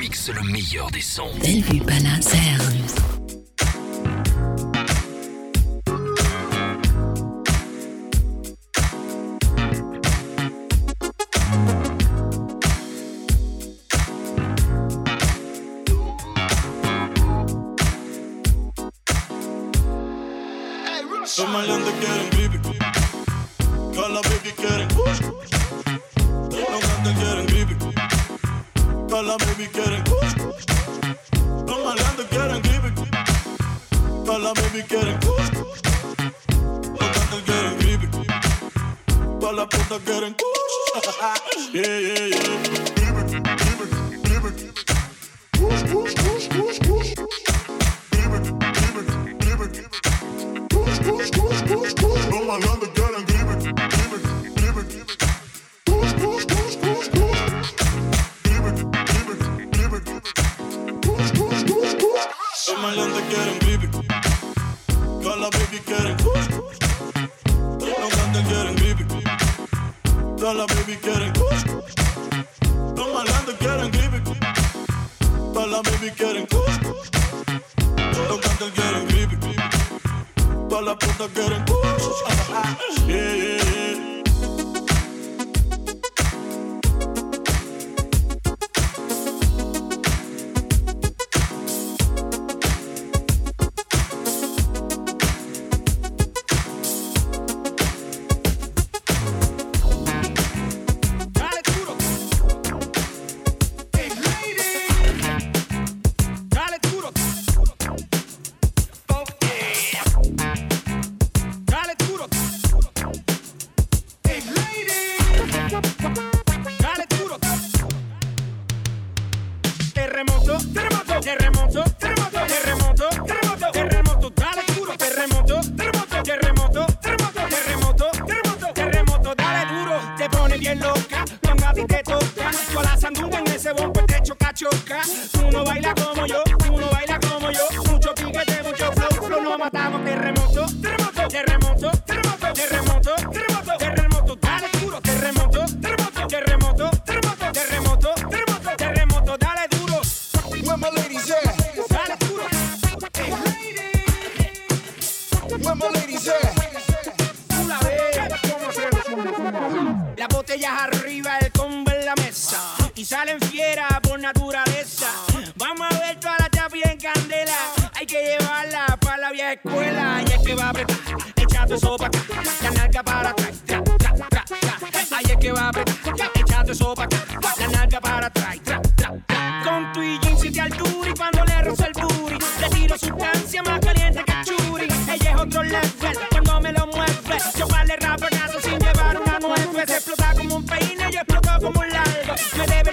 Mixe le meilleur des sons. Bellevue Palace baby quieren. Los maleantes quieren creepy. Con la baby quieren. Los cantantes quieren creepy. Con la puta quieren yeah, yeah, yeah. Creepy, creepy, creepy. Push, push, push, push, push. Creepy, creepy, creepy. Push, push, push, push, push. Los maleantes quieren push. Los maleantes quieren creepy. La baby quieren push. Los cantantes quieren creepy. La baby quieren. Los quieren creepy. Con la baby quieren. Los creepy. Todas las putas quieren push. Yeah, yeah, yeah. Ese bombo te choca, choca, tú no bailas como yo, tú no bailas como yo, mucho piquete, mucho flow, flow, nos matamos, terremoto, terremoto, terremoto, terremoto, terremoto, terremoto, terremoto, dale duro, terremoto, terremoto, terremoto, terremoto, terremoto, terremoto, terremoto, dale duro. Where my ladies at? Dale duro. Where my ladies at? tú la ves. Las botellas arriba, el combo en la mesa. Y salen por naturaleza. Vamos a ver toda la chapi en candela. Hay que llevarla para la vieja escuela. Y es que va a apretar, acá. La nalga para atrás. Tra, tra, tra, es que va a apretar, acá. La nalga para atrás. Tra, tra. Con tu y jeans y altura. Y cuando le rozo el booty, le tiro sustancia más caliente que churi. Ella es otro level cuando me lo mueve. Yo vale rapagazo sin llevar una nueve. Se explota como un peine y explotó como un largo. Me debe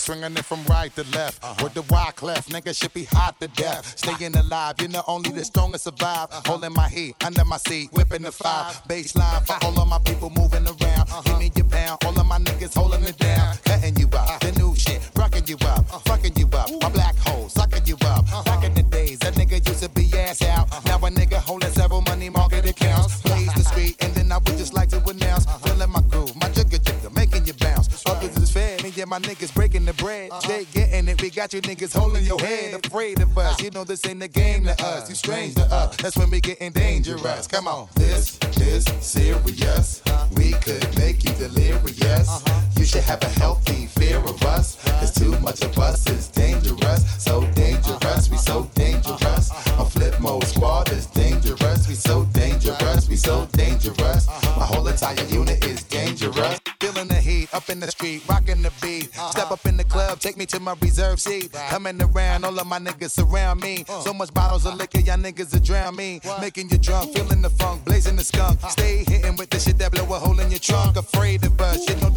swinging it from right to left. With the Y clef, nigga should be hot to death. Staying alive, you know only the strongest survive. Holding my heat under my seat, whipping the five. Baseline for all of my people moving around. Give me your pound, all of my niggas holding it down. Cutting you up, the new shit, rocking you up, fucking you up. My black hole, sucking you up. Back in the days, a nigga used to be ass out. Now a nigga holding several money market accounts. Plays the street, and then I would just like to announce. Feeling my groove, my jigger jigger, making you bounce. Others is fed, me and my niggas breaking the bread. Stay getting it, we got you niggas holding your head. Afraid of us, you know this ain't a game to us. You strange to us, that's when we getting dangerous. Come on. This is serious. We could make you delirious. You should have a healthy fear of us. Cause too much of us is dangerous. So dangerous, we so dangerous. My flip mode squad is dangerous. We so dangerous. we so dangerous. My whole entire unit is dangerous. Feeling the heat up in the street, rocking the beat. Step up in take me to my reserve seat. Coming around, all of my niggas surround me. Uh. So much bottles of liquor, y'all niggas will drown me. Making you drunk, feeling the funk, blazing the skunk. Uh. Stay hitting with the shit that blow a hole in your trunk. Afraid of us, you know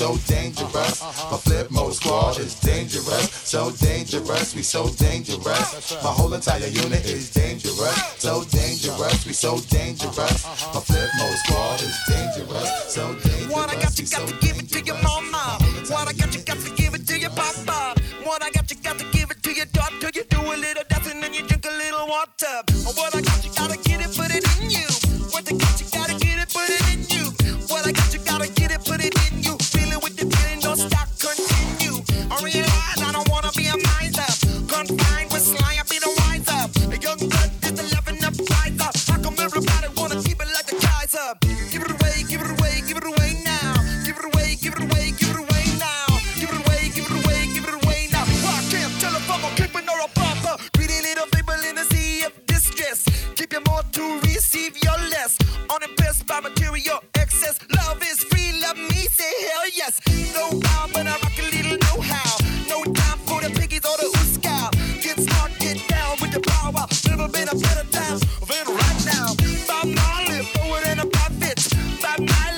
so dangerous. My flip mode squad is dangerous. So dangerous, we so dangerous. My whole entire unit is dangerous. So dangerous, we so dangerous. My flip mode squad is dangerous. So dangerous. What I got, you got to give it to your mama. What I got, you got to give it to your papa. What I got, you got to give it to your daughter. You do a little dancing and you drink a little water. What I keep it I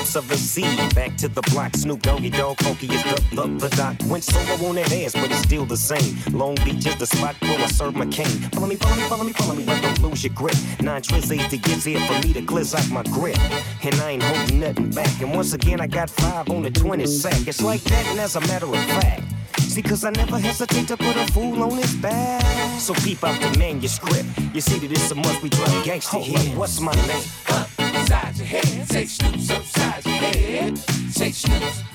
From of the sea, back to the block. Snoop Doggy Dogg, Funky is the, the, the doc. Went solo on that ass, but it's still the same. Long Beach is the spot where I serve my cane. Follow me, follow me, follow me, follow me, but don't lose your grip. Nine eight to get here for me to glitz out my grip. And I ain't holding nothing back. And once again, I got five on the 20 sack. It's like that, and as a matter of fact. See, cause I never hesitate to put a fool on his back. So keep out the manuscript. You see that it's a must we drop gangster oh, here. What's my name? Upside your head, say snoops upside your head. Say snoops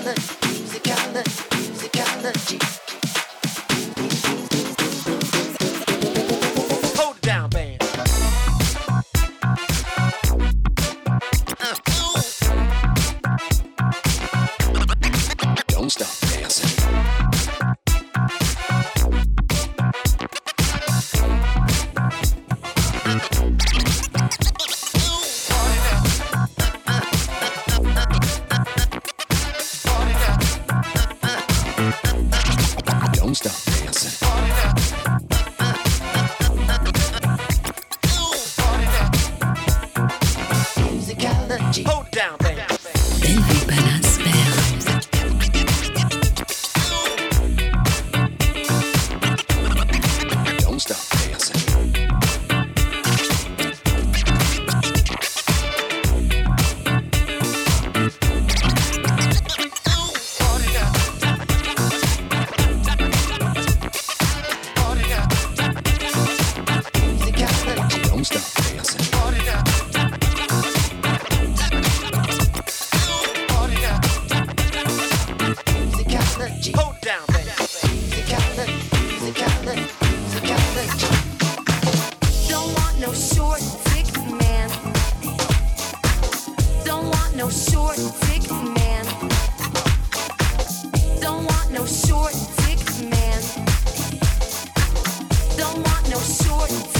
musicology, musicology, musicology. Don't stop sure